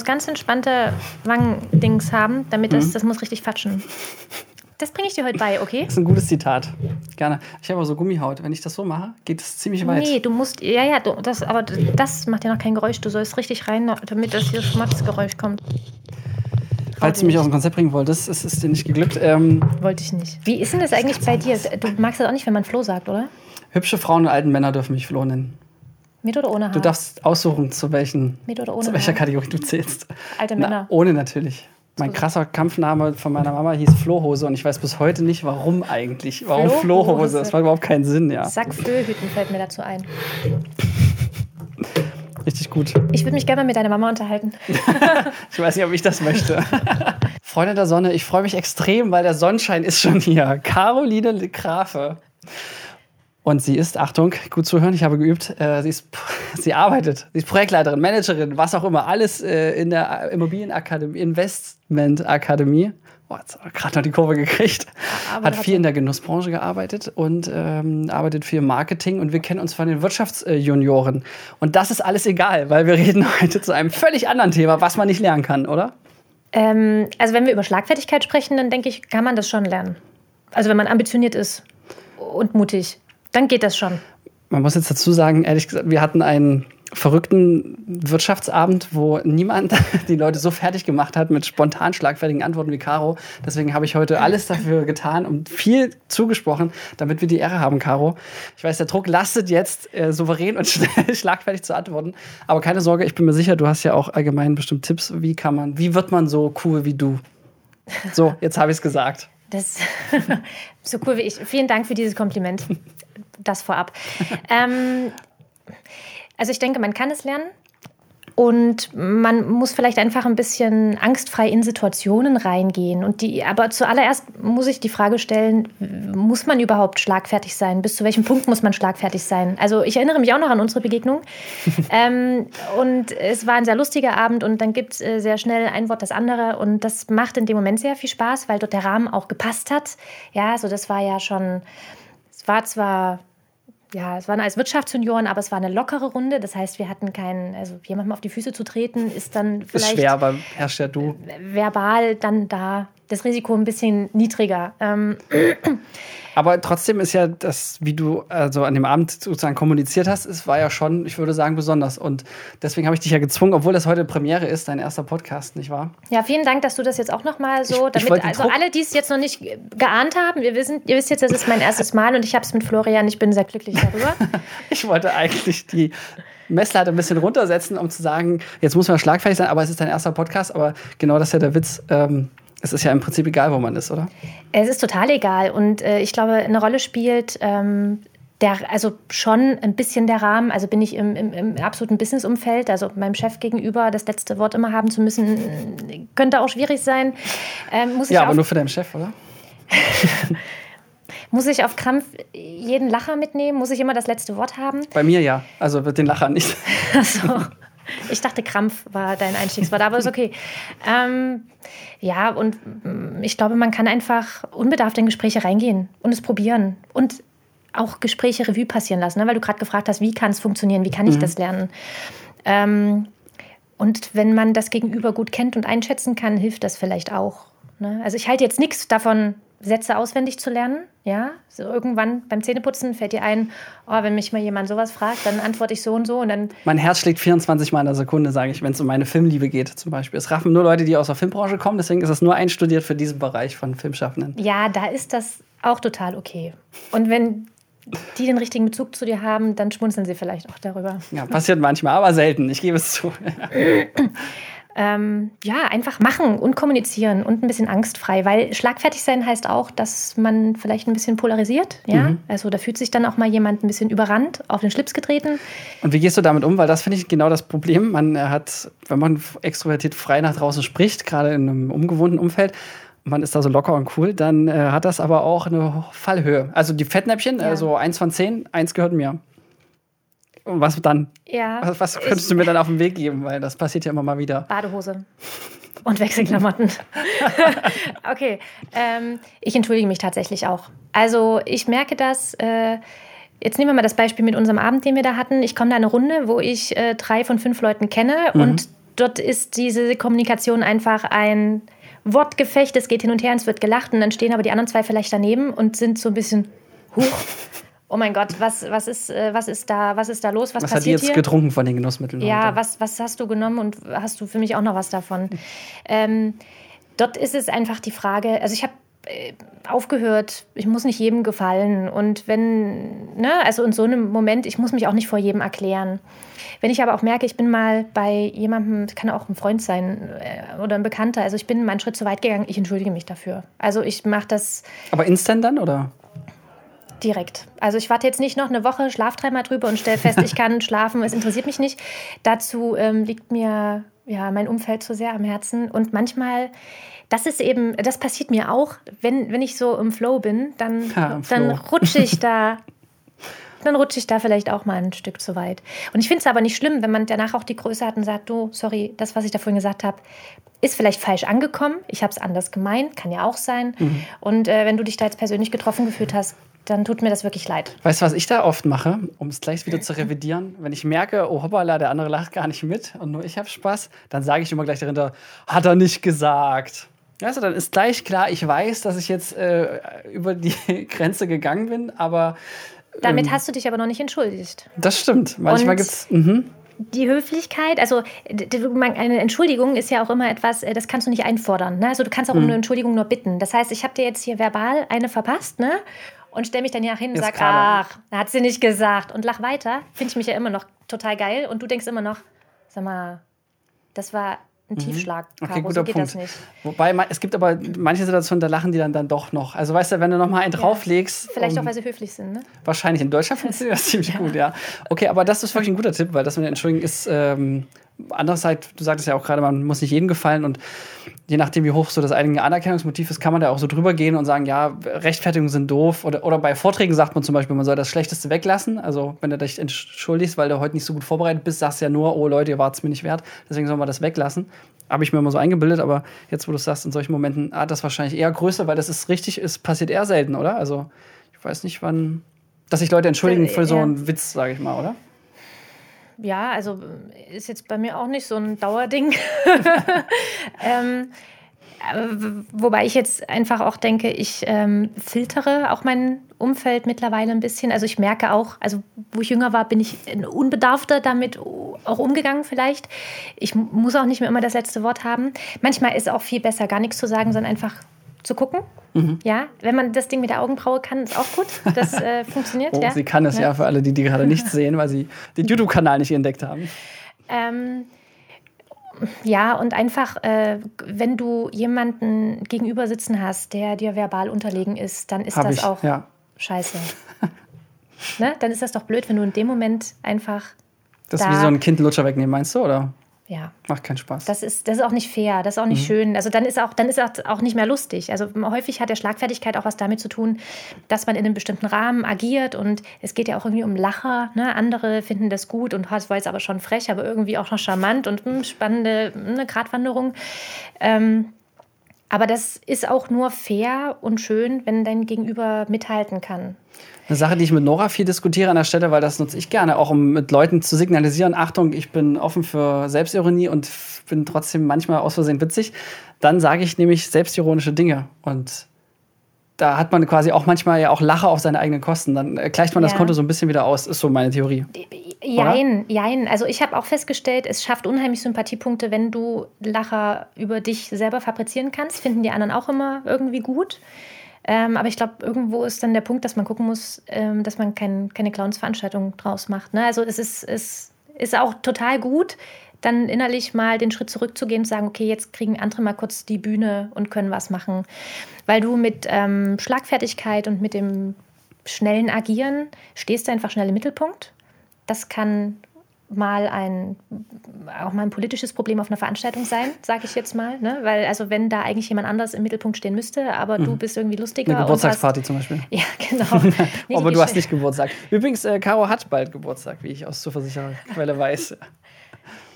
muss ganz entspannte Wangendings haben, damit das, mhm. das muss richtig fatschen. Das bringe ich dir heute bei, okay? Das ist ein gutes Zitat. Gerne. Ich habe aber so Gummihaut. Wenn ich das so mache, geht es ziemlich weit. Nee, du musst, ja, ja, du, das, aber das macht ja noch kein Geräusch. Du sollst richtig rein, damit das hier Schmatzgeräusch kommt. Falls du mich aus dem Konzept bringen wolltest, ist es dir nicht geglückt. Ähm, Wollte ich nicht. Wie ist denn das eigentlich bei dir? Du magst das auch nicht, wenn man Flo sagt, oder? Hübsche Frauen und alten Männer dürfen mich Flo nennen. Mit oder ohne Haar? Du darfst aussuchen, zu, welchen, zu welcher Haar? Kategorie du zählst. Alte Männer. Na, ohne natürlich. Mein krasser Kampfname von meiner Mama hieß Flohhose und ich weiß bis heute nicht, warum eigentlich. Warum Flohhose? Flohhose? Das macht überhaupt keinen Sinn, ja. Sackflöhüten fällt mir dazu ein. Richtig gut. Ich würde mich gerne mal mit deiner Mama unterhalten. ich weiß nicht, ob ich das möchte. Freunde der Sonne, ich freue mich extrem, weil der Sonnenschein ist schon hier. Caroline Grafe. Und sie ist, Achtung, gut zuhören, ich habe geübt, äh, sie, ist, sie arbeitet, sie ist Projektleiterin, Managerin, was auch immer, alles äh, in der Immobilienakademie, Investmentakademie. Oh, jetzt hat gerade noch die Kurve gekriegt. Aber hat viel in der Genussbranche gearbeitet und ähm, arbeitet viel im Marketing und wir kennen uns von den Wirtschaftsjunioren. Und das ist alles egal, weil wir reden heute zu einem völlig anderen Thema, was man nicht lernen kann, oder? Ähm, also wenn wir über Schlagfertigkeit sprechen, dann denke ich, kann man das schon lernen. Also wenn man ambitioniert ist und mutig. Dann geht das schon. Man muss jetzt dazu sagen, ehrlich gesagt, wir hatten einen verrückten Wirtschaftsabend, wo niemand die Leute so fertig gemacht hat mit spontan schlagfertigen Antworten wie Caro. Deswegen habe ich heute alles dafür getan und viel zugesprochen, damit wir die Ehre haben, Caro. Ich weiß, der Druck lastet jetzt, äh, souverän und schnell schlagfertig zu antworten. Aber keine Sorge, ich bin mir sicher, du hast ja auch allgemein bestimmt Tipps, wie kann man, wie wird man so cool wie du? So, jetzt habe ich es gesagt. Das so cool wie ich. Vielen Dank für dieses Kompliment. Das vorab. ähm, also ich denke, man kann es lernen. Und man muss vielleicht einfach ein bisschen angstfrei in Situationen reingehen. Und die, aber zuallererst muss ich die Frage stellen, muss man überhaupt schlagfertig sein? Bis zu welchem Punkt muss man schlagfertig sein? Also ich erinnere mich auch noch an unsere Begegnung. ähm, und es war ein sehr lustiger Abend und dann gibt es äh, sehr schnell ein Wort das andere. Und das macht in dem Moment sehr viel Spaß, weil dort der Rahmen auch gepasst hat. Ja, also das war ja schon, es war zwar ja, es waren als Wirtschaftsjunioren, aber es war eine lockere Runde. Das heißt, wir hatten keinen, also jemandem auf die Füße zu treten, ist dann vielleicht. Ist schwer, aber herrscht ja du. Verbal dann da das Risiko ein bisschen niedriger. Ähm. Aber trotzdem ist ja das, wie du also an dem Abend sozusagen kommuniziert hast, es war ja schon, ich würde sagen, besonders. Und deswegen habe ich dich ja gezwungen, obwohl das heute Premiere ist, dein erster Podcast, nicht wahr? Ja, vielen Dank, dass du das jetzt auch nochmal so, ich, damit, ich also Druck alle, die es jetzt noch nicht geahnt haben, wir wissen, ihr wisst jetzt, das ist mein erstes Mal und ich habe es mit Florian, ich bin sehr glücklich darüber. ich wollte eigentlich die Messlatte ein bisschen runtersetzen, um zu sagen, jetzt muss man schlagfertig sein, aber es ist dein erster Podcast, aber genau das ist ja der Witz. Ähm, es ist ja im Prinzip egal, wo man ist, oder? Es ist total egal. Und äh, ich glaube, eine Rolle spielt ähm, der, also schon ein bisschen der Rahmen. Also bin ich im, im, im absoluten Businessumfeld, also meinem Chef gegenüber das letzte Wort immer haben zu müssen, könnte auch schwierig sein. Ähm, muss ja, aber nur für deinen Chef, oder? Muss ich auf Krampf jeden Lacher mitnehmen? Muss ich immer das letzte Wort haben? Bei mir ja. Also den Lacher nicht. Achso. Ich dachte, Krampf war dein Einstiegswort, aber ist okay. Ähm, ja, und mm, ich glaube, man kann einfach unbedarft in Gespräche reingehen und es probieren und auch Gespräche Revue passieren lassen, ne? weil du gerade gefragt hast, wie kann es funktionieren, wie kann ich mhm. das lernen. Ähm, und wenn man das Gegenüber gut kennt und einschätzen kann, hilft das vielleicht auch. Ne? Also ich halte jetzt nichts davon, Sätze auswendig zu lernen. Ja, so irgendwann beim Zähneputzen fällt dir ein, oh, wenn mich mal jemand sowas fragt, dann antworte ich so und so und dann. Mein Herz schlägt 24 Mal in der Sekunde, sage ich, wenn es um meine Filmliebe geht, zum Beispiel. Es raffen nur Leute, die aus der Filmbranche kommen, deswegen ist es nur einstudiert für diesen Bereich von Filmschaffenden. Ja, da ist das auch total okay. Und wenn die den richtigen Bezug zu dir haben, dann schmunzeln sie vielleicht auch darüber. Ja, passiert manchmal, aber selten. Ich gebe es zu. ähm, ja, einfach machen und kommunizieren und ein bisschen angstfrei, weil schlagfertig sein heißt auch, dass man vielleicht ein bisschen polarisiert. Ja? Mhm. Also da fühlt sich dann auch mal jemand ein bisschen überrannt, auf den Schlips getreten. Und wie gehst du damit um? Weil das finde ich genau das Problem. Man hat, wenn man extrovertiert frei nach draußen spricht, gerade in einem ungewohnten Umfeld, man ist da so locker und cool, dann äh, hat das aber auch eine Fallhöhe. Also die Fettnäpfchen, ja. also eins von zehn, eins gehört mir. Und was dann? Ja. Was, was könntest du mir dann auf den Weg geben? Weil das passiert ja immer mal wieder. Badehose. Und Wechselklamotten. okay. Ähm, ich entschuldige mich tatsächlich auch. Also ich merke das. Äh, jetzt nehmen wir mal das Beispiel mit unserem Abend, den wir da hatten. Ich komme da eine Runde, wo ich äh, drei von fünf Leuten kenne mhm. und dort ist diese Kommunikation einfach ein Wortgefecht, es geht hin und her, und es wird gelacht und dann stehen aber die anderen zwei vielleicht daneben und sind so ein bisschen, huch, oh mein Gott, was, was, ist, äh, was, ist, da, was ist da los? Was, was passiert hat die jetzt hier? getrunken von den Genussmitteln? Ja, was, was hast du genommen und hast du für mich auch noch was davon? Ähm, dort ist es einfach die Frage, also ich habe äh, aufgehört, ich muss nicht jedem gefallen. Und wenn, ne, also in so einem Moment, ich muss mich auch nicht vor jedem erklären. Wenn ich aber auch merke, ich bin mal bei jemandem, kann auch ein Freund sein äh, oder ein Bekannter, also ich bin mal einen Schritt zu weit gegangen, ich entschuldige mich dafür. Also ich mache das. Aber instant dann oder? Direkt. Also ich warte jetzt nicht noch eine Woche, schlaf dreimal drüber und stelle fest, ich kann schlafen, es interessiert mich nicht. Dazu ähm, liegt mir ja mein Umfeld zu sehr am Herzen. Und manchmal das ist eben, das passiert mir auch, wenn, wenn ich so im Flow bin, dann, ja, dann rutsche ich da. dann rutsche ich da vielleicht auch mal ein Stück zu weit. Und ich finde es aber nicht schlimm, wenn man danach auch die Größe hat und sagt, du, sorry, das, was ich da vorhin gesagt habe, ist vielleicht falsch angekommen. Ich habe es anders gemeint, kann ja auch sein. Mhm. Und äh, wenn du dich da jetzt persönlich getroffen gefühlt hast, dann tut mir das wirklich leid. Weißt du, was ich da oft mache, um es gleich wieder zu revidieren? Wenn ich merke, oh hoppala, der andere lacht gar nicht mit und nur ich habe Spaß, dann sage ich immer gleich dahinter, hat er nicht gesagt. Also dann ist gleich klar, ich weiß, dass ich jetzt äh, über die Grenze gegangen bin, aber. Ähm, Damit hast du dich aber noch nicht entschuldigt. Das stimmt. Manchmal gibt es. Mhm. Die Höflichkeit, also eine Entschuldigung ist ja auch immer etwas, äh, das kannst du nicht einfordern. Ne? Also du kannst auch um mhm. eine Entschuldigung nur bitten. Das heißt, ich habe dir jetzt hier verbal eine verpasst, ne? Und stelle mich dann ja hin und sage, ach, hat sie nicht gesagt und lach weiter. Finde ich mich ja immer noch total geil. Und du denkst immer noch, sag mal, das war ein mhm. Tiefschlag. Okay, guter so Punkt. Wobei, es gibt aber manche Situationen, da lachen die dann, dann doch noch. Also weißt du, wenn du noch mal einen ja. drauflegst. Vielleicht um, auch, weil sie höflich sind, ne? Wahrscheinlich. In Deutschland funktioniert das ziemlich ja. gut, ja. Okay, aber das ist wirklich ein guter Tipp, weil das mit der Entschuldigung ist ähm, andererseits, du sagtest ja auch gerade, man muss nicht jedem gefallen und je nachdem, wie hoch so das eigene Anerkennungsmotiv ist, kann man da auch so drüber gehen und sagen, ja, Rechtfertigungen sind doof. Oder, oder bei Vorträgen sagt man zum Beispiel, man soll das Schlechteste weglassen. Also, wenn du dich entschuldigst, weil du heute nicht so gut vorbereitet bist, sagst du ja nur, oh Leute, ihr wart es mir nicht wert, deswegen soll man das weglassen. Habe ich mir immer so eingebildet, aber jetzt, wo du sagst, in solchen Momenten hat das wahrscheinlich eher größer, weil das ist richtig, es passiert eher selten, oder? Also, ich weiß nicht, wann, dass sich Leute entschuldigen für so einen Witz, sage ich mal, oder? Ja, also ist jetzt bei mir auch nicht so ein Dauerding. ähm, wobei ich jetzt einfach auch denke, ich ähm, filtere auch mein Umfeld mittlerweile ein bisschen. Also ich merke auch, also wo ich jünger war, bin ich unbedarfter damit auch umgegangen vielleicht. Ich muss auch nicht mehr immer das letzte Wort haben. Manchmal ist auch viel besser, gar nichts zu sagen, sondern einfach zu gucken. Mhm. Ja, wenn man das Ding mit der Augenbraue kann, ist auch gut. Das äh, funktioniert. Oh, ja. Sie kann es ja. ja. für alle, die, die gerade nichts sehen, weil sie den YouTube-Kanal nicht entdeckt haben. Ähm, ja, und einfach, äh, wenn du jemanden gegenüber sitzen hast, der dir verbal unterlegen ist, dann ist Hab das ich, auch ja. scheiße. ne? Dann ist das doch blöd, wenn du in dem Moment einfach. Das ist wie so ein Kind Lutscher wegnehmen, meinst du, oder? Ja. Macht keinen Spaß. Das ist, das ist auch nicht fair, das ist auch nicht mhm. schön. Also dann ist auch, dann ist auch nicht mehr lustig. Also häufig hat der Schlagfertigkeit auch was damit zu tun, dass man in einem bestimmten Rahmen agiert und es geht ja auch irgendwie um Lacher. Ne? Andere finden das gut und das war jetzt aber schon frech, aber irgendwie auch noch charmant und mh, hm, spannende eine Gratwanderung. Ähm, aber das ist auch nur fair und schön, wenn dein Gegenüber mithalten kann. Eine Sache, die ich mit Nora viel diskutiere an der Stelle, weil das nutze ich gerne, auch um mit Leuten zu signalisieren, Achtung, ich bin offen für Selbstironie und bin trotzdem manchmal aus Versehen witzig. Dann sage ich nämlich selbstironische Dinge. Und da hat man quasi auch manchmal ja auch Lache auf seine eigenen Kosten. Dann gleicht man ja. das Konto so ein bisschen wieder aus, ist so meine Theorie. Jein, Oder? jein. Also ich habe auch festgestellt, es schafft unheimlich Sympathiepunkte, wenn du Lacher über dich selber fabrizieren kannst. Finden die anderen auch immer irgendwie gut. Ähm, aber ich glaube, irgendwo ist dann der Punkt, dass man gucken muss, ähm, dass man kein, keine Clowns-Veranstaltung draus macht. Ne? Also es ist, es ist auch total gut, dann innerlich mal den Schritt zurückzugehen und sagen, okay, jetzt kriegen andere mal kurz die Bühne und können was machen. Weil du mit ähm, Schlagfertigkeit und mit dem schnellen Agieren stehst du einfach schnell im Mittelpunkt. Das kann mal ein auch mal ein politisches Problem auf einer Veranstaltung sein, sage ich jetzt mal, ne? weil also wenn da eigentlich jemand anders im Mittelpunkt stehen müsste, aber mhm. du bist irgendwie lustiger. Eine Geburtstagsparty hast, zum Beispiel. Ja, genau. aber du hast nicht Geburtstag. Übrigens, äh, Caro hat bald Geburtstag, wie ich aus zuversicherter Quelle weiß.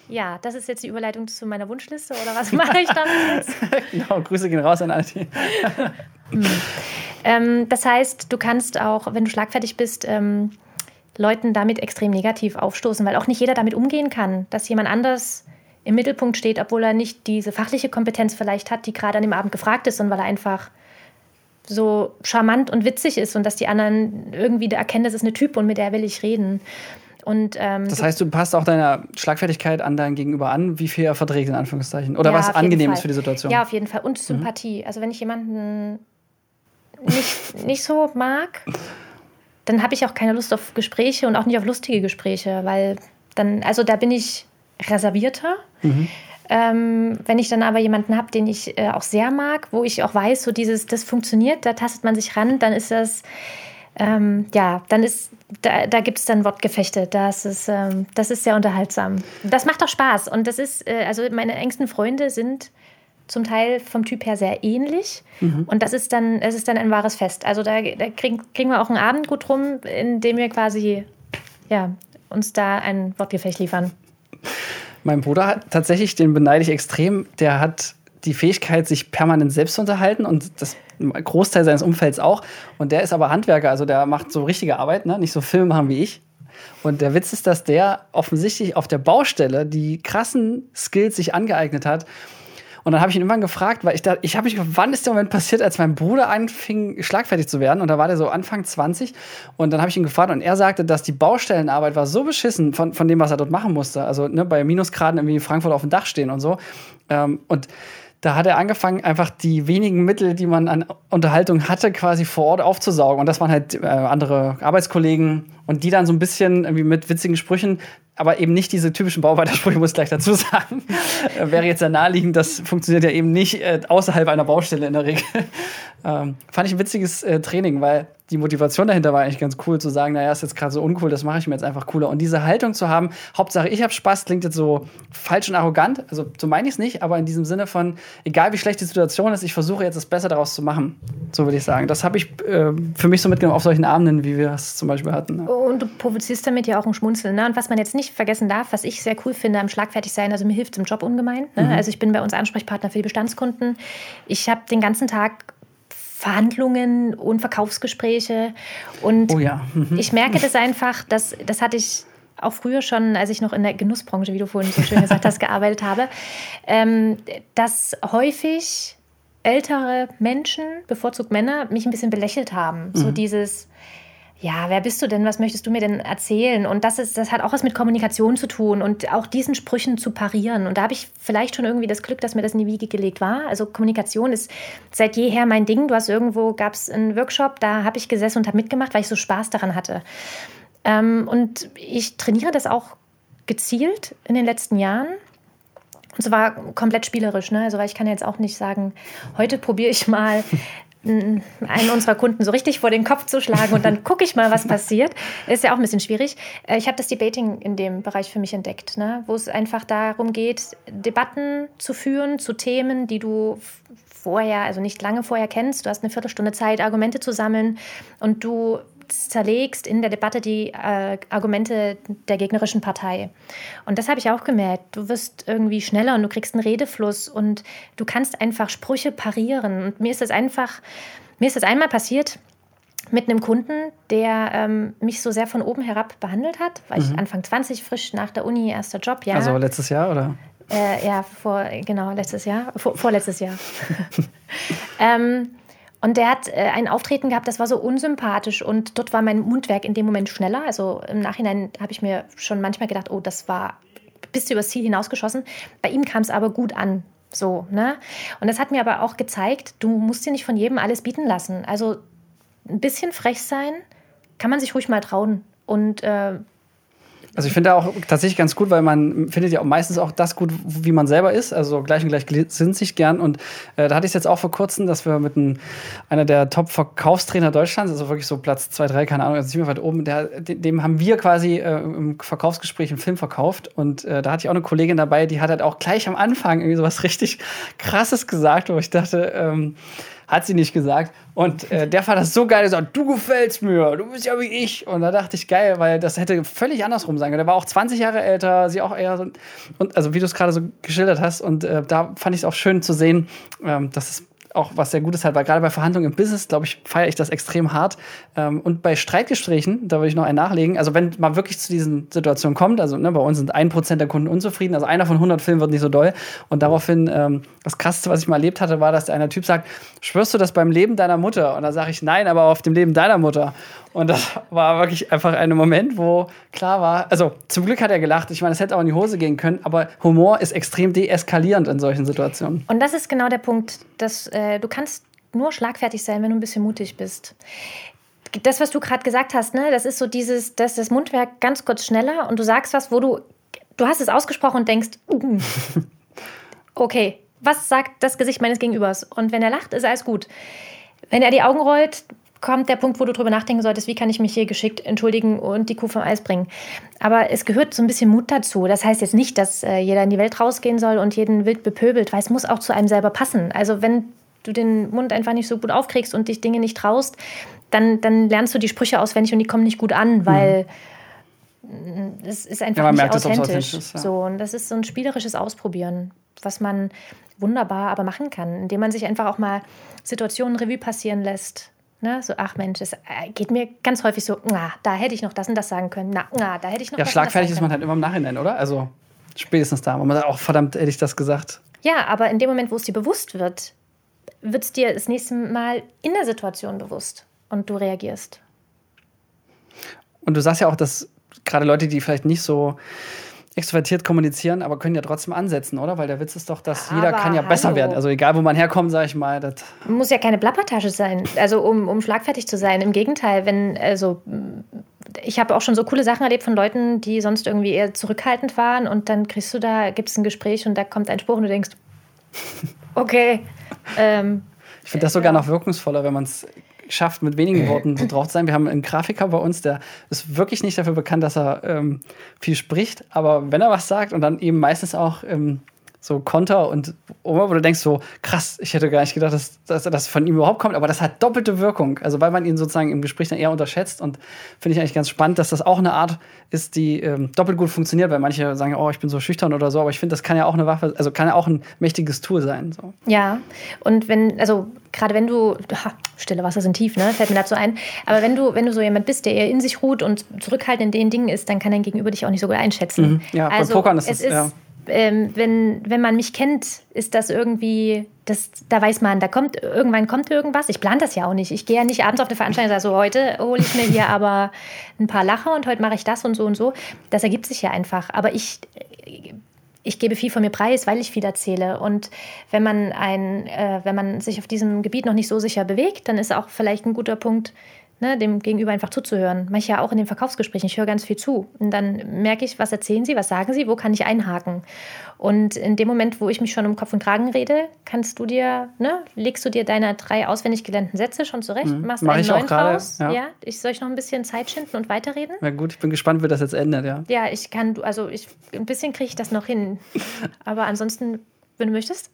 Ja, das ist jetzt die Überleitung zu meiner Wunschliste oder was mache ich damit jetzt? genau, Grüße gehen raus an alle. Hm. ähm, das heißt, du kannst auch, wenn du schlagfertig bist, ähm, Leuten damit extrem negativ aufstoßen, weil auch nicht jeder damit umgehen kann, dass jemand anders im Mittelpunkt steht, obwohl er nicht diese fachliche Kompetenz vielleicht hat, die gerade an dem Abend gefragt ist, sondern weil er einfach so charmant und witzig ist und dass die anderen irgendwie erkennen, das ist eine Typ und mit der will ich reden. Und, ähm, das heißt, du passt auch deiner Schlagfertigkeit an dein Gegenüber an, wie viel er verträgt, in Anführungszeichen. Oder ja, was angenehm ist für die Situation. Ja, auf jeden Fall. Und Sympathie. Mhm. Also wenn ich jemanden nicht, nicht so mag, dann habe ich auch keine Lust auf Gespräche und auch nicht auf lustige Gespräche, weil dann, also da bin ich reservierter. Mhm. Ähm, wenn ich dann aber jemanden habe, den ich äh, auch sehr mag, wo ich auch weiß, so dieses, das funktioniert, da tastet man sich ran, dann ist das, ähm, ja, dann ist, da, da gibt es dann Wortgefechte. Das ist, ähm, das ist sehr unterhaltsam. Das macht auch Spaß. Und das ist, äh, also meine engsten Freunde sind zum Teil vom Typ her sehr ähnlich. Mhm. Und das ist dann, es ist dann ein wahres Fest. Also da, da kriegen, kriegen wir auch einen Abend gut rum, in dem wir quasi ja, uns da ein Wortgefecht liefern. Mein Bruder hat tatsächlich, den beneide ich extrem, der hat die Fähigkeit, sich permanent selbst zu unterhalten und das Großteil seines Umfelds auch. Und der ist aber Handwerker, also der macht so richtige Arbeit, ne? nicht so Film machen wie ich. Und der Witz ist, dass der offensichtlich auf der Baustelle die krassen Skills sich angeeignet hat und dann habe ich ihn irgendwann gefragt, weil ich da, ich habe mich gefragt, wann ist der Moment passiert, als mein Bruder anfing, schlagfertig zu werden? Und da war der so Anfang 20. Und dann habe ich ihn gefragt und er sagte, dass die Baustellenarbeit war so beschissen von, von dem, was er dort machen musste. Also ne, bei Minusgraden irgendwie in Frankfurt auf dem Dach stehen und so. Ähm, und da hat er angefangen, einfach die wenigen Mittel, die man an Unterhaltung hatte, quasi vor Ort aufzusaugen. Und das waren halt äh, andere Arbeitskollegen und die dann so ein bisschen irgendwie mit witzigen Sprüchen aber eben nicht diese typischen Bauarbeitersprüche, muss ich gleich dazu sagen. äh, wäre jetzt ja naheliegend, das funktioniert ja eben nicht äh, außerhalb einer Baustelle in der Regel. Ähm, fand ich ein witziges äh, Training, weil die Motivation dahinter war eigentlich ganz cool, zu sagen, naja, ist jetzt gerade so uncool, das mache ich mir jetzt einfach cooler. Und diese Haltung zu haben, Hauptsache ich habe Spaß, klingt jetzt so falsch und arrogant, also so meine ich es nicht, aber in diesem Sinne von, egal wie schlecht die Situation ist, ich versuche jetzt das Beste daraus zu machen. So würde ich sagen. Das habe ich äh, für mich so mitgenommen auf solchen Abenden, wie wir es zum Beispiel hatten. Ne? Und du provozierst damit ja auch ein Schmunzeln. Ne? Und was man jetzt nicht vergessen darf, was ich sehr cool finde am Schlagfertigsein, also mir hilft es im Job ungemein. Ne? Mhm. Also ich bin bei uns Ansprechpartner für die Bestandskunden. Ich habe den ganzen Tag Verhandlungen und Verkaufsgespräche. Und oh ja. mhm. ich merke das einfach, dass, das hatte ich auch früher schon, als ich noch in der Genussbranche, wie du vorhin so schön gesagt hast, gearbeitet habe, ähm, dass häufig ältere Menschen, bevorzugt Männer, mich ein bisschen belächelt haben. Mhm. So dieses, ja, wer bist du denn? Was möchtest du mir denn erzählen? Und das, ist, das hat auch was mit Kommunikation zu tun und auch diesen Sprüchen zu parieren. Und da habe ich vielleicht schon irgendwie das Glück, dass mir das in die Wiege gelegt war. Also Kommunikation ist seit jeher mein Ding. Du hast irgendwo, gab es einen Workshop, da habe ich gesessen und habe mitgemacht, weil ich so Spaß daran hatte. Ähm, und ich trainiere das auch gezielt in den letzten Jahren. Und zwar komplett spielerisch, ne? Also, weil ich kann jetzt auch nicht sagen, heute probiere ich mal einen unserer Kunden so richtig vor den Kopf zu schlagen und dann gucke ich mal, was passiert. Ist ja auch ein bisschen schwierig. Äh, ich habe das Debating in dem Bereich für mich entdeckt, ne? wo es einfach darum geht, Debatten zu führen zu Themen, die du vorher, also nicht lange vorher kennst. Du hast eine Viertelstunde Zeit, Argumente zu sammeln und du zerlegst in der Debatte die äh, Argumente der gegnerischen Partei. Und das habe ich auch gemerkt. Du wirst irgendwie schneller und du kriegst einen Redefluss und du kannst einfach Sprüche parieren. Und mir ist das einfach, mir ist das einmal passiert mit einem Kunden, der ähm, mich so sehr von oben herab behandelt hat, weil mhm. ich Anfang 20 frisch nach der Uni erster Job, ja. Also letztes Jahr oder? Äh, ja, vor, genau, letztes Jahr, vor, vorletztes Jahr. ähm, und der hat äh, ein Auftreten gehabt, das war so unsympathisch und dort war mein Mundwerk in dem Moment schneller. Also im Nachhinein habe ich mir schon manchmal gedacht, oh, das war bis übers Ziel hinausgeschossen. Bei ihm kam es aber gut an. So, ne? Und das hat mir aber auch gezeigt, du musst dir nicht von jedem alles bieten lassen. Also ein bisschen frech sein kann man sich ruhig mal trauen. Und äh, also ich finde auch tatsächlich ganz gut, weil man findet ja auch meistens auch das gut, wie man selber ist. Also gleich und gleich sind sich gern. Und äh, da hatte ich es jetzt auch vor kurzem, dass wir mit einem, einer der Top-Verkaufstrainer Deutschlands, also wirklich so Platz 2, 3, keine Ahnung, also ziemlich weit oben, der, dem haben wir quasi äh, im Verkaufsgespräch einen Film verkauft. Und äh, da hatte ich auch eine Kollegin dabei, die hat halt auch gleich am Anfang irgendwie so was richtig Krasses gesagt, wo ich dachte, ähm, hat sie nicht gesagt. Und äh, der fand das so geil, er sagt, du gefällst mir, du bist ja wie ich. Und da dachte ich, geil, weil das hätte völlig andersrum sein können. Der war auch 20 Jahre älter, sie auch eher so, und also wie du es gerade so geschildert hast. Und äh, da fand ich es auch schön zu sehen, ähm, dass es auch was sehr Gutes hat, weil gerade bei Verhandlungen im Business, glaube ich, feiere ich das extrem hart. Ähm, und bei Streitgesprächen, da würde ich noch einen nachlegen, also wenn man wirklich zu diesen Situationen kommt, also ne, bei uns sind ein Prozent der Kunden unzufrieden, also einer von 100 Filmen wird nicht so doll. Und daraufhin, ähm, das Krasseste, was ich mal erlebt hatte, war, dass einer Typ sagt, schwörst du das beim Leben deiner Mutter? Und da sage ich, nein, aber auf dem Leben deiner Mutter. Und das war wirklich einfach ein Moment, wo klar war, also zum Glück hat er gelacht. Ich meine, es hätte auch in die Hose gehen können, aber Humor ist extrem deeskalierend in solchen Situationen. Und das ist genau der Punkt, dass äh, du kannst nur schlagfertig sein, wenn du ein bisschen mutig bist. Das, was du gerade gesagt hast, ne, das ist so dieses, dass das Mundwerk ganz kurz schneller und du sagst was, wo du, du hast es ausgesprochen und denkst, uh, okay, was sagt das Gesicht meines Gegenübers? Und wenn er lacht, ist alles gut. Wenn er die Augen rollt, kommt der Punkt, wo du drüber nachdenken solltest, wie kann ich mich hier geschickt entschuldigen und die Kuh vom Eis bringen. Aber es gehört so ein bisschen Mut dazu. Das heißt jetzt nicht, dass äh, jeder in die Welt rausgehen soll und jeden wild bepöbelt, weil es muss auch zu einem selber passen. Also wenn du den Mund einfach nicht so gut aufkriegst und dich Dinge nicht traust, dann, dann lernst du die Sprüche auswendig und die kommen nicht gut an, weil mhm. es ist einfach ja, nicht merkt, authentisch. authentisch ist, ja. So, und das ist so ein spielerisches Ausprobieren, was man wunderbar aber machen kann, indem man sich einfach auch mal Situationen Revue passieren lässt Ne? So, ach Mensch, es äh, geht mir ganz häufig so, na, da hätte ich noch das und das sagen können. Na, na da hätte ich noch Ja, schlagfertig ist man halt immer im Nachhinein, oder? Also spätestens da, wo man sagt, auch verdammt, hätte ich das gesagt. Ja, aber in dem Moment, wo es dir bewusst wird, wird es dir das nächste Mal in der Situation bewusst und du reagierst. Und du sagst ja auch, dass gerade Leute, die vielleicht nicht so extrovertiert kommunizieren, aber können ja trotzdem ansetzen, oder? Weil der Witz ist doch, dass aber jeder kann ja hallo. besser werden. Also egal, wo man herkommt, sage ich mal. Das Muss ja keine Plappertasche sein, also um, um schlagfertig zu sein. Im Gegenteil, wenn, also ich habe auch schon so coole Sachen erlebt von Leuten, die sonst irgendwie eher zurückhaltend waren und dann kriegst du da, gibt es ein Gespräch und da kommt ein Spruch und du denkst, okay. Ähm, ich finde das sogar noch wirkungsvoller, wenn man es schafft, mit wenigen Worten so drauf zu sein. Wir haben einen Grafiker bei uns, der ist wirklich nicht dafür bekannt, dass er ähm, viel spricht, aber wenn er was sagt und dann eben meistens auch ähm, so Konter und wo du denkst so, krass, ich hätte gar nicht gedacht, dass, dass das von ihm überhaupt kommt, aber das hat doppelte Wirkung. Also weil man ihn sozusagen im Gespräch dann eher unterschätzt und finde ich eigentlich ganz spannend, dass das auch eine Art ist, die ähm, doppelt gut funktioniert, weil manche sagen, oh, ich bin so schüchtern oder so, aber ich finde, das kann ja auch eine Waffe, also kann ja auch ein mächtiges Tool sein. So. Ja, und wenn, also gerade wenn du, ha, stille Wasser sind tief, ne, fällt mir dazu ein, aber wenn du, wenn du so jemand bist, der eher in sich ruht und zurückhaltend in den Dingen ist, dann kann dein Gegenüber dich auch nicht so gut einschätzen. Mhm. Ja, also, bei Pokern ist es, ist, ja ähm, wenn, wenn man mich kennt, ist das irgendwie, das, da weiß man, da kommt irgendwann kommt irgendwas. Ich plane das ja auch nicht. Ich gehe ja nicht abends auf eine Veranstaltung und sage so, heute hole ich mir hier aber ein paar Lacher und heute mache ich das und so und so. Das ergibt sich ja einfach. Aber ich, ich gebe viel von mir preis, weil ich viel erzähle. Und wenn man, ein, äh, wenn man sich auf diesem Gebiet noch nicht so sicher bewegt, dann ist auch vielleicht ein guter Punkt, ne, dem Gegenüber einfach zuzuhören. Mache ich ja auch in den Verkaufsgesprächen. Ich höre ganz viel zu. Und dann merke ich, was erzählen sie, was sagen sie, wo kann ich einhaken. Und in dem Moment, wo ich mich schon um Kopf und Kragen rede, kannst du dir, ne, legst du dir deine drei auswendig gelernten Sätze schon zurecht, mhm. machst Mach einen neuen draus. Ja. ja. Ich soll ich noch ein bisschen Zeit schinden und weiterreden? Na gut, ich bin gespannt, wie das jetzt endet, ja. Ja, ich kann, also ich, ein bisschen kriege ich das noch hin. Aber ansonsten, wenn du möchtest.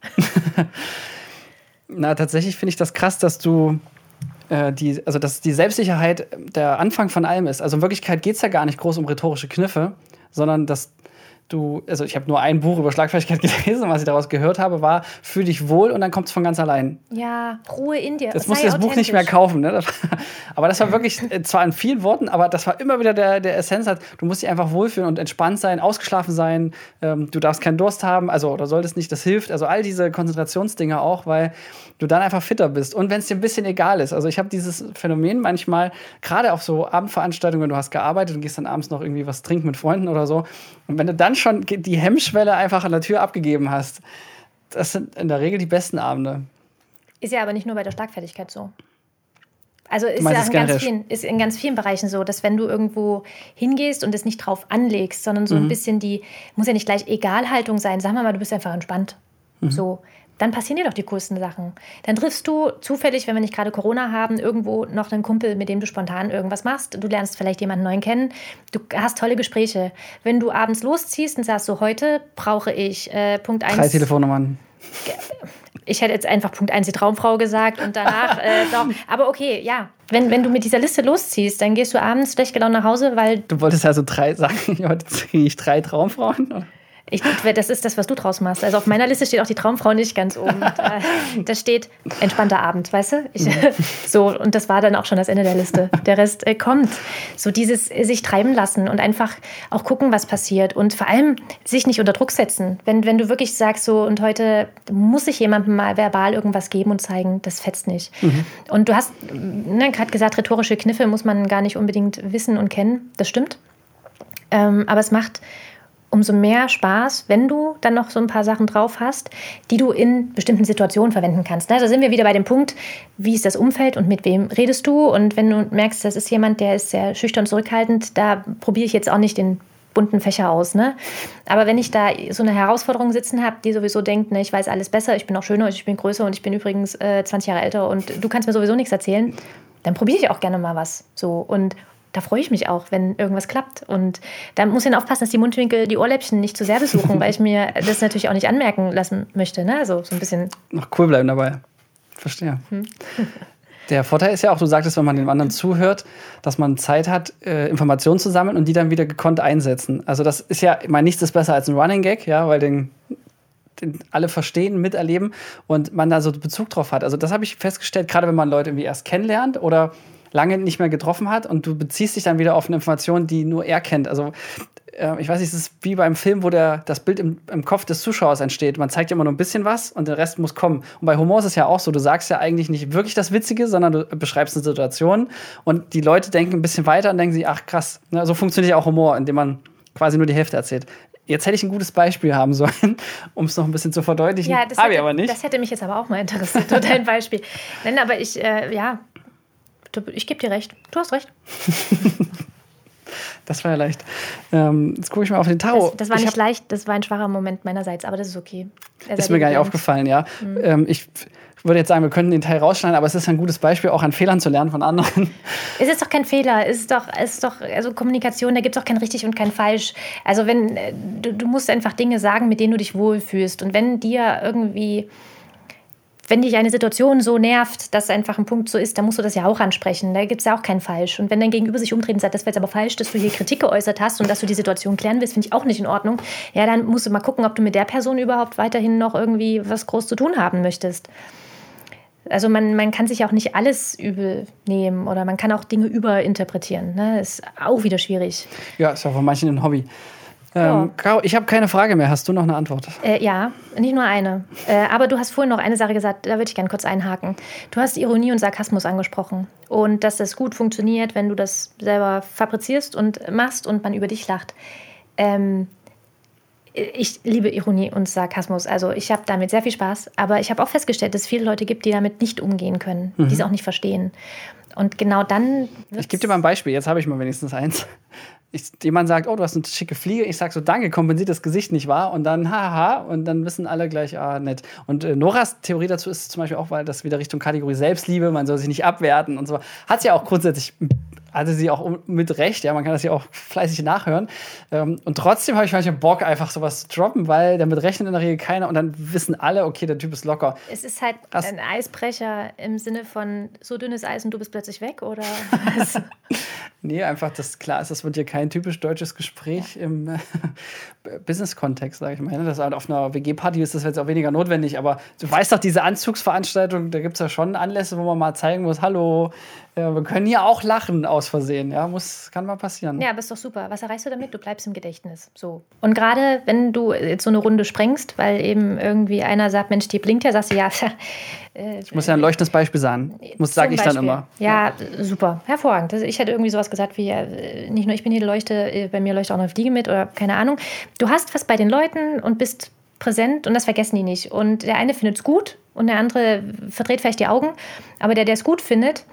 Na, tatsächlich finde ich das krass, dass du äh, die, also dass die Selbstsicherheit der Anfang von allem ist. Also in Wirklichkeit geht es ja gar nicht groß um rhetorische Kniffe, sondern dass du, also ich habe nur ein Buch über Schlagfertigkeit gelesen, was ich daraus gehört habe, war, fühl dich wohl und dann kommt es von ganz allein. Ja, Ruhe in dir. Das musst du das Buch nicht mehr kaufen. Ne? aber das war wirklich, äh, zwar in vielen Worten, aber das war immer wieder der, der Essenz, halt, du musst dich einfach wohlfühlen und entspannt sein, ausgeschlafen sein, ähm, du darfst keinen Durst haben, also oder solltest nicht, das hilft. Also all diese Konzentrationsdinge auch, weil du dann einfach fitter bist. Und wenn es dir ein bisschen egal ist. Also ich habe dieses Phänomen manchmal, gerade auf so Abendveranstaltungen, wenn du hast gearbeitet und gehst dann abends noch irgendwie was trinken mit Freunden oder so. Und wenn du dann schon die Hemmschwelle einfach an der Tür abgegeben hast, das sind in der Regel die besten Abende. Ist ja aber nicht nur bei der Schlagfertigkeit so. Also ist ja in ganz, vielen, ist in ganz vielen Bereichen so, dass wenn du irgendwo hingehst und es nicht drauf anlegst, sondern so mhm. ein bisschen die, muss ja nicht gleich Egalhaltung sein, sag mal, du bist einfach entspannt. Mhm. So dann passieren dir doch die coolsten Sachen. Dann triffst du zufällig, wenn wir nicht gerade Corona haben, irgendwo noch einen Kumpel, mit dem du spontan irgendwas machst. Du lernst vielleicht jemanden neuen kennen. Du hast tolle Gespräche. Wenn du abends losziehst und sagst so, heute brauche ich äh, Punkt 1. Drei Telefonnummern. Ich hätte jetzt einfach Punkt 1 die Traumfrau gesagt und danach äh, doch. Aber okay, ja. Wenn, wenn du mit dieser Liste losziehst, dann gehst du abends schlecht gelaunt nach Hause, weil. Du wolltest also drei sagen, heute kriege ich drei Traumfrauen? Ich, das ist das, was du draus machst. Also auf meiner Liste steht auch die Traumfrau nicht ganz oben. Da, da steht entspannter Abend, weißt du? Ich, so, und das war dann auch schon das Ende der Liste. Der Rest äh, kommt. So dieses äh, sich treiben lassen und einfach auch gucken, was passiert. Und vor allem sich nicht unter Druck setzen. Wenn, wenn du wirklich sagst, so, und heute muss ich jemandem mal verbal irgendwas geben und zeigen, das fetzt nicht. Mhm. Und du hast ne, gerade gesagt, rhetorische Kniffe muss man gar nicht unbedingt wissen und kennen. Das stimmt. Ähm, aber es macht umso mehr Spaß, wenn du dann noch so ein paar Sachen drauf hast, die du in bestimmten Situationen verwenden kannst. Da sind wir wieder bei dem Punkt, wie ist das Umfeld und mit wem redest du? Und wenn du merkst, das ist jemand, der ist sehr schüchtern zurückhaltend, da probiere ich jetzt auch nicht den bunten Fächer aus. Ne? Aber wenn ich da so eine Herausforderung sitzen habe, die sowieso denkt, ne, ich weiß alles besser, ich bin auch schöner, ich bin größer und ich bin übrigens äh, 20 Jahre älter und du kannst mir sowieso nichts erzählen, dann probiere ich auch gerne mal was. So. Und da freue ich mich auch, wenn irgendwas klappt. Und da muss ich dann aufpassen, dass die Mundwinkel die Ohrläppchen nicht zu sehr besuchen, weil ich mir das natürlich auch nicht anmerken lassen möchte. Ne? Also so ein bisschen. Noch cool bleiben dabei. Verstehe. Hm. Der Vorteil ist ja auch, du sagtest, wenn man dem anderen zuhört, dass man Zeit hat, äh, Informationen zu sammeln und die dann wieder gekonnt einsetzen. Also das ist ja, ich meine, nichts ist besser als ein Running Gag, ja, weil den, den alle verstehen, miterleben und man da so Bezug drauf hat. Also das habe ich festgestellt, gerade wenn man Leute irgendwie erst kennenlernt oder lange nicht mehr getroffen hat und du beziehst dich dann wieder auf eine Information, die nur er kennt. Also äh, ich weiß nicht, es ist wie beim Film, wo der, das Bild im, im Kopf des Zuschauers entsteht. Man zeigt ja immer nur ein bisschen was und der Rest muss kommen. Und bei Humor ist es ja auch so, du sagst ja eigentlich nicht wirklich das Witzige, sondern du beschreibst eine Situation und die Leute denken ein bisschen weiter und denken sich, ach krass, ne, so funktioniert ja auch Humor, indem man quasi nur die Hälfte erzählt. Jetzt hätte ich ein gutes Beispiel haben sollen, um es noch ein bisschen zu verdeutlichen. Ja, das Habe ich aber nicht. Das hätte mich jetzt aber auch mal interessiert, dein Beispiel. Nein, aber ich, äh, ja, ich gebe dir recht. Du hast recht. das war ja leicht. Ähm, jetzt gucke ich mal auf den Tarot. Das, das war ich nicht leicht, das war ein schwacher Moment meinerseits, aber das ist okay. ist mir gar nicht aufgefallen, ja. Mhm. Ähm, ich würde jetzt sagen, wir könnten den Teil rausschneiden, aber es ist ein gutes Beispiel, auch an Fehlern zu lernen von anderen. Es ist doch kein Fehler, es ist doch, es ist doch, also Kommunikation, da gibt es auch kein richtig und kein falsch. Also wenn, äh, du, du musst einfach Dinge sagen, mit denen du dich wohlfühlst. Und wenn dir irgendwie wenn dich eine Situation so nervt, dass einfach ein Punkt so ist, dann musst du das ja auch ansprechen. Da gibt es ja auch kein Falsch. Und wenn dein Gegenüber sich umdreht und sagt, das wäre jetzt aber falsch, dass du hier Kritik geäußert hast und dass du die Situation klären willst, finde ich auch nicht in Ordnung. Ja, dann musst du mal gucken, ob du mit der Person überhaupt weiterhin noch irgendwie was groß zu tun haben möchtest. Also man, man kann sich auch nicht alles übel nehmen oder man kann auch Dinge überinterpretieren. Ne? Ist auch wieder schwierig. Ja, ist ja von manchen ein Hobby. Ähm, Caro, ich habe keine Frage mehr. Hast du noch eine Antwort? Äh, ja, nicht nur eine. Äh, aber du hast vorhin noch eine Sache gesagt, da würde ich gerne kurz einhaken. Du hast Ironie und Sarkasmus angesprochen. Und dass das gut funktioniert, wenn du das selber fabrizierst und machst und man über dich lacht. Ähm, ich liebe Ironie und Sarkasmus. Also ich habe damit sehr viel Spaß. Aber ich habe auch festgestellt, dass es viele Leute gibt, die damit nicht umgehen können, mhm. die es auch nicht verstehen. Und genau dann. Ich gebe dir mal ein Beispiel. Jetzt habe ich mal wenigstens eins ich, jemand sagt, oh, du hast eine schicke Fliege, ich sage so, danke, kompensiert das Gesicht nicht wahr? Und dann, haha, und dann wissen alle gleich, ah, nett. Und äh, Noras Theorie dazu ist zum Beispiel auch, weil das wieder Richtung Kategorie Selbstliebe, man soll sich nicht abwerten und so. Hat sie ja auch grundsätzlich hatte sie auch mit Recht, ja, man kann das ja auch fleißig nachhören. Ähm, und trotzdem habe ich manchmal Bock, einfach sowas zu droppen, weil damit rechnet in der Regel keiner und dann wissen alle, okay, der Typ ist locker. Es ist halt Krass. ein Eisbrecher im Sinne von so dünnes Eis und du bist plötzlich weg, oder? nee, einfach, dass klar ist, das wird ja kein typisch deutsches Gespräch ja. im äh, Business-Kontext, sage ich mal. Ne? Das halt auf einer WG-Party ist das jetzt auch weniger notwendig, aber du weißt doch, diese Anzugsveranstaltung, da gibt es ja schon Anlässe, wo man mal zeigen muss, hallo, wir können hier auch lachen aus Versehen, ja, muss, kann mal passieren. Ja, aber ist doch super. Was erreichst du damit? Du bleibst im Gedächtnis. So. Und gerade wenn du jetzt so eine Runde sprengst, weil eben irgendwie einer sagt, Mensch, die blinkt ja, sagst du, ja, äh, ich muss ja ein leuchtendes Beispiel sagen. Muss, sage ich dann immer. Ja, ja, super, hervorragend. Ich hätte irgendwie sowas gesagt wie, äh, nicht nur ich bin hier die Leuchte, äh, bei mir leuchtet auch eine Fliege mit oder keine Ahnung. Du hast was bei den Leuten und bist präsent und das vergessen die nicht. Und der eine findet es gut und der andere verdreht vielleicht die Augen, aber der, der es gut findet,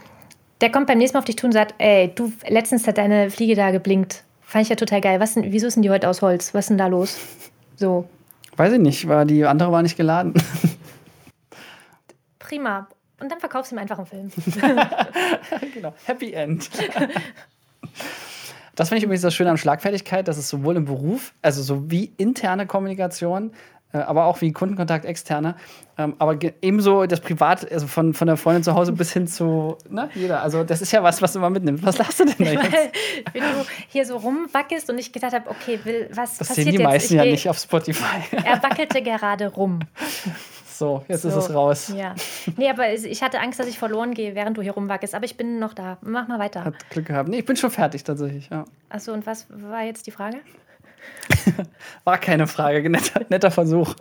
der kommt beim nächsten Mal auf dich zu und sagt, ey, du, letztens hat deine Fliege da geblinkt. Fand ich ja total geil. Was, wieso sind die heute aus Holz? Was ist denn da los? So. Weiß ich nicht, war die andere war nicht geladen. Prima. Und dann verkaufst du ihm einfach einen Film. genau. Happy End. Das finde ich übrigens das Schöne an Schlagfertigkeit, dass es sowohl im Beruf, also so wie interne Kommunikation, aber auch wie Kundenkontakt externe. Ähm, aber ebenso das Privat, also von, von der Freundin zu Hause bis hin zu ne, jeder. Also das ist ja was, was du mal mitnimmst. Was lachst du denn da jetzt? Wenn du hier so rumwackelst und ich gedacht habe, okay, will, was das passiert sehen die jetzt? meisten ja nicht auf Spotify. Er wackelte gerade rum. So, jetzt ist So. es raus. Ja. Nee, aber ich hatte Angst, dass ich verloren gehe, während du hier rumwackelst. Aber ich bin noch da. Mach mal weiter. Hat Glück gehabt. Nee, ich bin schon fertig tatsächlich. Ja. Achso, und was war jetzt die Frage? War keine Frage, netter, netter Versuch.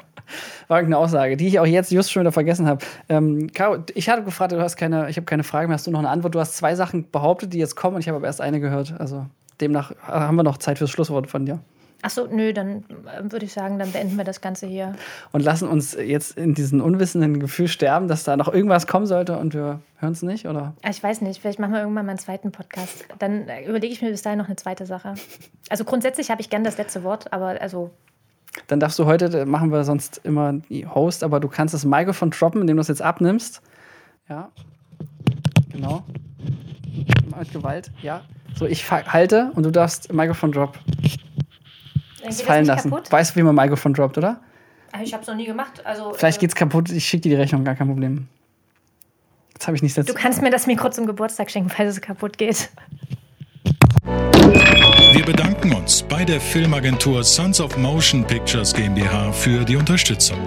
War irgendeine Aussage, die ich auch jetzt just schon wieder vergessen habe. Ähm, ich hatte gefragt, du hast keine, ich habe keine Frage mehr, hast du noch eine Antwort? Du hast zwei Sachen behauptet, die jetzt kommen und ich habe aber erst eine gehört. Also demnach haben wir noch Zeit fürs Schlusswort von dir. Achso, nö, dann äh, würde ich sagen, dann beenden wir das Ganze hier. Und lassen uns jetzt in diesem unwissenden Gefühl sterben, dass da noch irgendwas kommen sollte und wir hören es nicht, oder? Ah, Ich weiß nicht, vielleicht machen wir irgendwann mal einen zweiten Podcast. Dann äh, überlege ich mir bis dahin noch eine zweite Sache. Also grundsätzlich habe ich gern das letzte Wort, aber also Dann darfst du heute, machen wir sonst immer die Host, aber du kannst das Mikrofon droppen, indem du es jetzt abnimmst. Ja. Genau. Mit Gewalt, ja. So, ich halte und du darfst Mikrofon drop es fallen lassen. kaputt. Weißt du, wie man Mikrofon droppt, oder? Ah, Ich habe es noch nie gemacht. Also, Vielleicht äh, geht's kaputt, ich schicke dir die Rechnung, gar kein Problem. Jetzt habe ich nicht Du selbst. kannst mir das Mikro zum Geburtstag schenken, falls es kaputt geht. Wir bedanken uns bei der Filmagentur Sons of Motion Pictures GmbH für die Unterstützung.